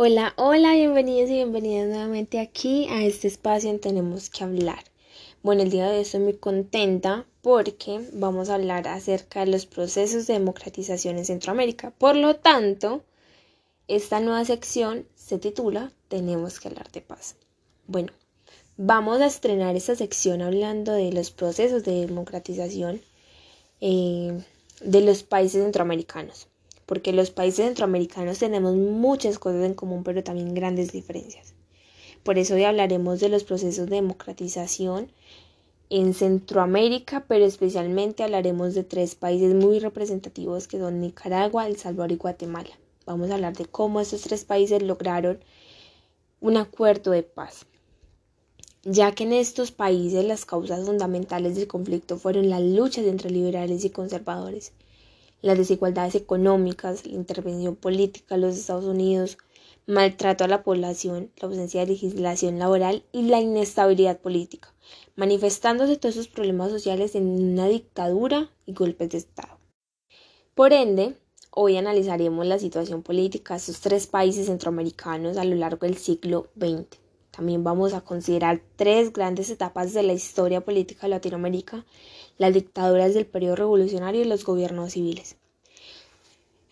Hola, hola, bienvenidos y bienvenidas nuevamente aquí a este espacio en Tenemos que hablar. Bueno, el día de hoy estoy muy contenta porque vamos a hablar acerca de los procesos de democratización en Centroamérica. Por lo tanto, esta nueva sección se titula Tenemos que hablar de paz. Bueno, vamos a estrenar esta sección hablando de los procesos de democratización eh, de los países centroamericanos porque los países centroamericanos tenemos muchas cosas en común, pero también grandes diferencias. Por eso hoy hablaremos de los procesos de democratización en Centroamérica, pero especialmente hablaremos de tres países muy representativos que son Nicaragua, El Salvador y Guatemala. Vamos a hablar de cómo estos tres países lograron un acuerdo de paz, ya que en estos países las causas fundamentales del conflicto fueron las luchas entre liberales y conservadores las desigualdades económicas, la intervención política de los Estados Unidos, maltrato a la población, la ausencia de legislación laboral y la inestabilidad política, manifestándose todos esos problemas sociales en una dictadura y golpes de Estado. Por ende, hoy analizaremos la situación política de estos tres países centroamericanos a lo largo del siglo XX. También vamos a considerar tres grandes etapas de la historia política de Latinoamérica, las dictaduras del periodo revolucionario y los gobiernos civiles.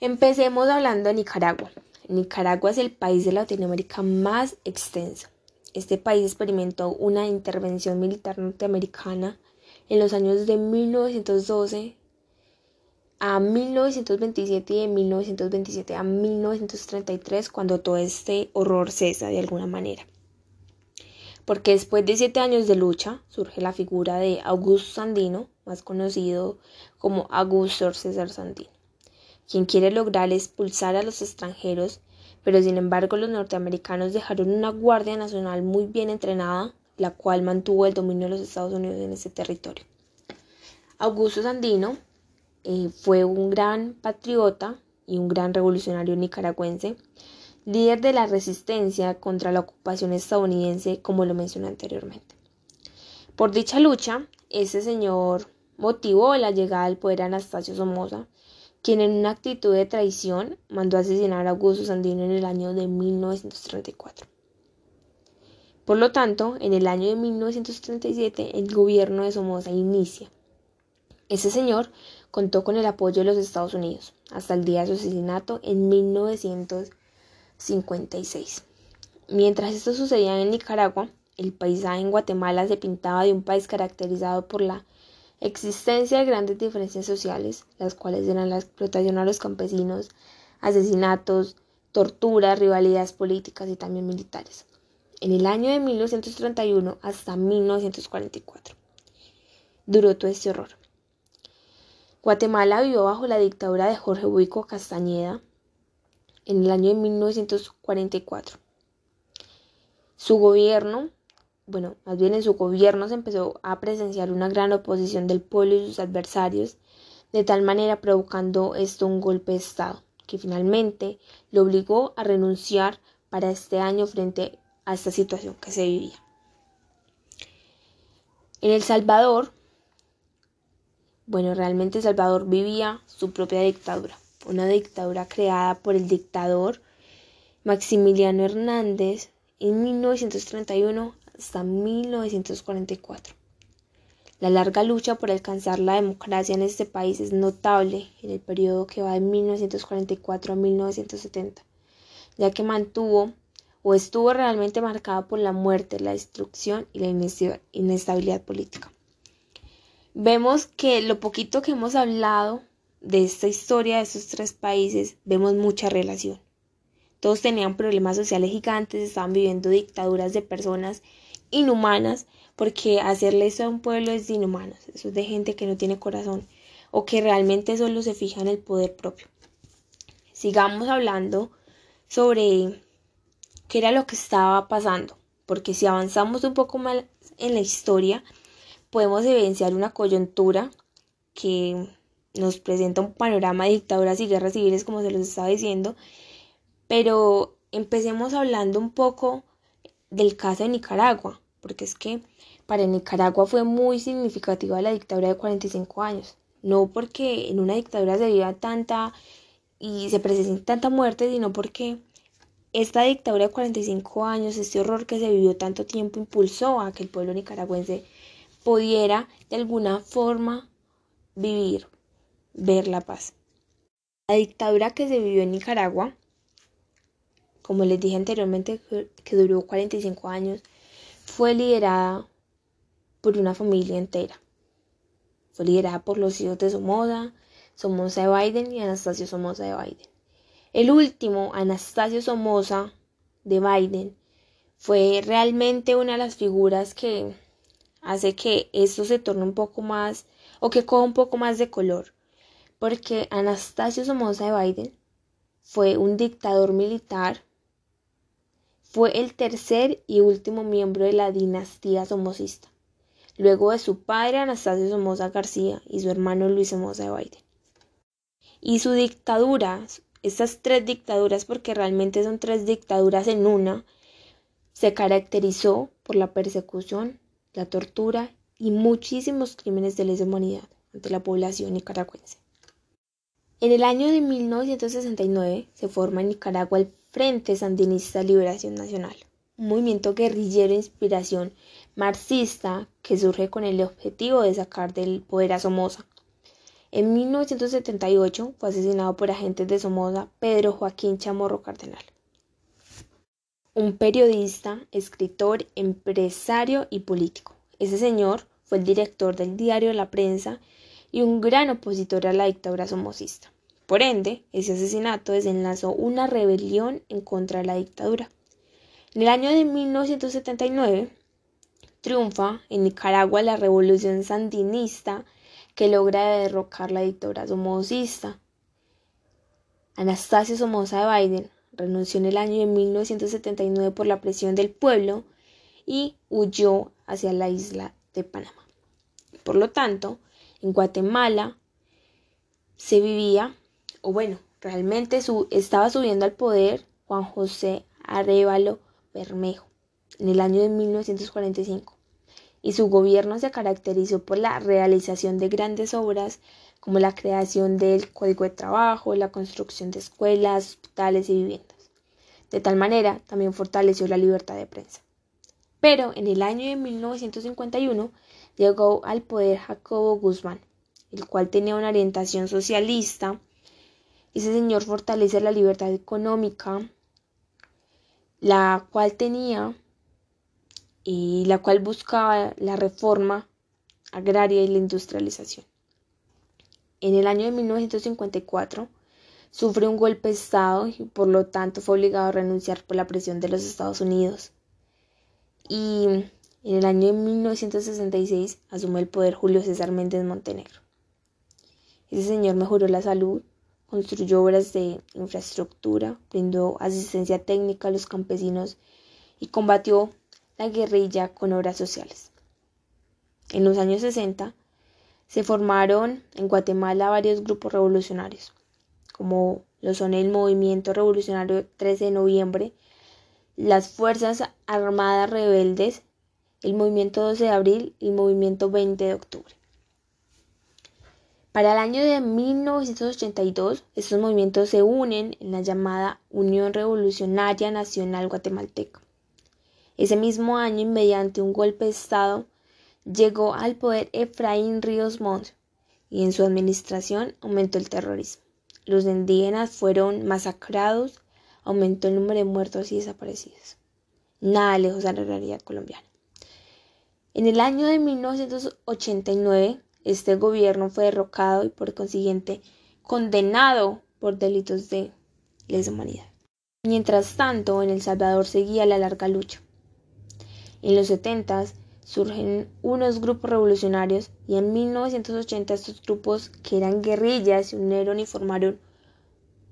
Empecemos hablando de Nicaragua. Nicaragua es el país de Latinoamérica más extenso. Este país experimentó una intervención militar norteamericana en los años de 1912 a 1927 y de 1927 a 1933 cuando todo este horror cesa de alguna manera porque después de siete años de lucha surge la figura de Augusto Sandino, más conocido como Augusto César Sandino, quien quiere lograr expulsar a los extranjeros, pero sin embargo los norteamericanos dejaron una Guardia Nacional muy bien entrenada, la cual mantuvo el dominio de los Estados Unidos en ese territorio. Augusto Sandino eh, fue un gran patriota y un gran revolucionario nicaragüense, líder de la resistencia contra la ocupación estadounidense, como lo mencioné anteriormente. Por dicha lucha, ese señor motivó la llegada al poder a Anastasio Somoza, quien en una actitud de traición mandó asesinar a Augusto Sandino en el año de 1934. Por lo tanto, en el año de 1937 el gobierno de Somoza inicia. Ese señor contó con el apoyo de los Estados Unidos hasta el día de su asesinato en 1937. 56. Mientras esto sucedía en Nicaragua, el paisaje en Guatemala se pintaba de un país caracterizado por la existencia de grandes diferencias sociales, las cuales eran la explotación a los campesinos, asesinatos, torturas, rivalidades políticas y también militares. En el año de 1931 hasta 1944 duró todo este horror. Guatemala vivió bajo la dictadura de Jorge Buico Castañeda, en el año de 1944. Su gobierno, bueno, más bien en su gobierno se empezó a presenciar una gran oposición del pueblo y sus adversarios, de tal manera provocando esto un golpe de Estado, que finalmente lo obligó a renunciar para este año frente a esta situación que se vivía. En El Salvador, bueno, realmente El Salvador vivía su propia dictadura una dictadura creada por el dictador Maximiliano Hernández en 1931 hasta 1944. La larga lucha por alcanzar la democracia en este país es notable en el periodo que va de 1944 a 1970, ya que mantuvo o estuvo realmente marcada por la muerte, la destrucción y la inestabilidad política. Vemos que lo poquito que hemos hablado de esta historia de estos tres países vemos mucha relación. Todos tenían problemas sociales gigantes, estaban viviendo dictaduras de personas inhumanas, porque hacerle eso a un pueblo es inhumano, eso es de gente que no tiene corazón o que realmente solo se fija en el poder propio. Sigamos hablando sobre qué era lo que estaba pasando, porque si avanzamos un poco más en la historia, podemos evidenciar una coyuntura que nos presenta un panorama de dictaduras y guerras civiles, como se los estaba diciendo, pero empecemos hablando un poco del caso de Nicaragua, porque es que para Nicaragua fue muy significativa la dictadura de 45 años, no porque en una dictadura se viva tanta y se presente tanta muerte, sino porque esta dictadura de 45 años, este horror que se vivió tanto tiempo, impulsó a que el pueblo nicaragüense pudiera de alguna forma vivir, ver la paz. La dictadura que se vivió en Nicaragua, como les dije anteriormente, que duró 45 años, fue liderada por una familia entera. Fue liderada por los hijos de Somoza, Somoza de Biden y Anastasio Somoza de Biden. El último, Anastasio Somoza de Biden, fue realmente una de las figuras que hace que esto se torne un poco más o que coja un poco más de color porque Anastasio Somoza de Biden fue un dictador militar, fue el tercer y último miembro de la dinastía somocista, luego de su padre Anastasio Somoza García y su hermano Luis Somoza de Biden. Y su dictadura, estas tres dictaduras, porque realmente son tres dictaduras en una, se caracterizó por la persecución, la tortura y muchísimos crímenes de lesa humanidad ante la población nicaragüense. En el año de 1969 se forma en Nicaragua el Frente Sandinista Liberación Nacional, un movimiento guerrillero de inspiración marxista que surge con el objetivo de sacar del poder a Somoza. En 1978 fue asesinado por agentes de Somoza Pedro Joaquín Chamorro Cardenal, un periodista, escritor, empresario y político. Ese señor fue el director del diario La Prensa y un gran opositor a la dictadura somocista. Por ende, ese asesinato desenlazó una rebelión en contra de la dictadura. En el año de 1979 triunfa en Nicaragua la revolución sandinista que logra derrocar la dictadura somocista. Anastasio Somoza de Biden renunció en el año de 1979 por la presión del pueblo y huyó hacia la isla de Panamá. Por lo tanto, en Guatemala se vivía, o bueno, realmente su, estaba subiendo al poder Juan José Arevalo Bermejo en el año de 1945 y su gobierno se caracterizó por la realización de grandes obras como la creación del Código de Trabajo, la construcción de escuelas, hospitales y viviendas. De tal manera, también fortaleció la libertad de prensa. Pero en el año de 1951 llegó al poder Jacobo Guzmán, el cual tenía una orientación socialista. Ese señor fortalece la libertad económica, la cual tenía y la cual buscaba la reforma agraria y la industrialización. En el año de 1954 sufre un golpe de Estado y por lo tanto fue obligado a renunciar por la presión de los Estados Unidos. Y en el año de 1966 asume el poder Julio César Méndez Montenegro. Ese señor mejoró la salud, construyó obras de infraestructura, brindó asistencia técnica a los campesinos y combatió la guerrilla con obras sociales. En los años 60 se formaron en Guatemala varios grupos revolucionarios, como lo son el Movimiento Revolucionario 13 de Noviembre, las Fuerzas Armadas Rebeldes el movimiento 12 de abril y el movimiento 20 de octubre. Para el año de 1982, estos movimientos se unen en la llamada Unión Revolucionaria Nacional Guatemalteca. Ese mismo año, mediante un golpe de Estado, llegó al poder Efraín Ríos Montt y en su administración aumentó el terrorismo. Los indígenas fueron masacrados, aumentó el número de muertos y desaparecidos. Nada lejos de la realidad colombiana. En el año de 1989, este gobierno fue derrocado y por consiguiente condenado por delitos de lesa humanidad. Mientras tanto, en El Salvador seguía la larga lucha. En los 70 surgen unos grupos revolucionarios y en 1980 estos grupos que eran guerrillas se unieron y formaron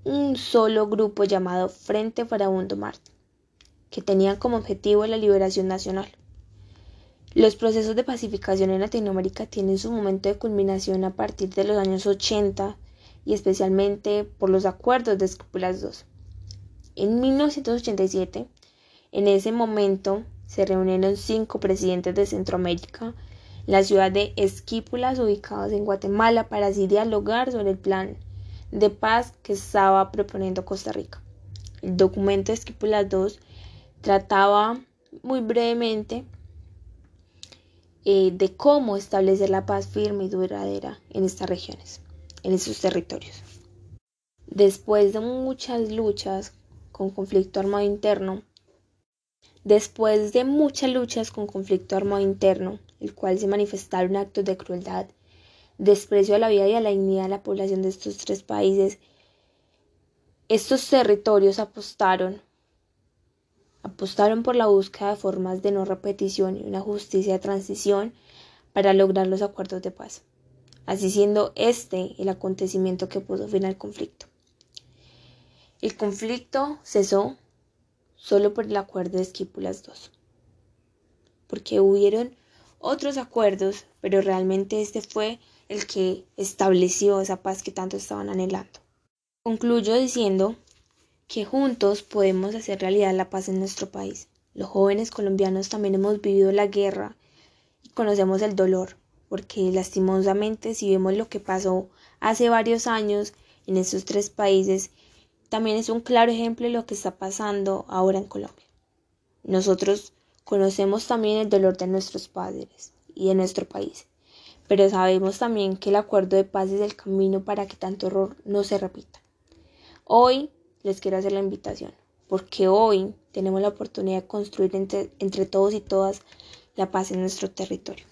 un solo grupo llamado Frente Farabundo Marte, que tenían como objetivo la liberación nacional. Los procesos de pacificación en Latinoamérica tienen su momento de culminación a partir de los años 80 y especialmente por los acuerdos de Escúpulas II. En 1987, en ese momento, se reunieron cinco presidentes de Centroamérica en la ciudad de Esquípulas, ubicados en Guatemala, para así dialogar sobre el plan de paz que estaba proponiendo Costa Rica. El documento de II trataba muy brevemente eh, de cómo establecer la paz firme y duradera en estas regiones, en esos territorios. Después de muchas luchas con conflicto armado interno, después de muchas luchas con conflicto armado interno, el cual se manifestaron actos de crueldad, desprecio a la vida y a la dignidad de la población de estos tres países, estos territorios apostaron apostaron por la búsqueda de formas de no repetición y una justicia de transición para lograr los acuerdos de paz, así siendo este el acontecimiento que puso fin al conflicto. El conflicto cesó solo por el acuerdo de Esquípulas II, porque hubieron otros acuerdos, pero realmente este fue el que estableció esa paz que tanto estaban anhelando. Concluyo diciendo que juntos podemos hacer realidad la paz en nuestro país. Los jóvenes colombianos también hemos vivido la guerra y conocemos el dolor, porque lastimosamente si vemos lo que pasó hace varios años en esos tres países, también es un claro ejemplo de lo que está pasando ahora en Colombia. Nosotros conocemos también el dolor de nuestros padres y de nuestro país, pero sabemos también que el acuerdo de paz es el camino para que tanto horror no se repita. Hoy les quiero hacer la invitación, porque hoy tenemos la oportunidad de construir entre, todos y todas la paz en nuestro territorio.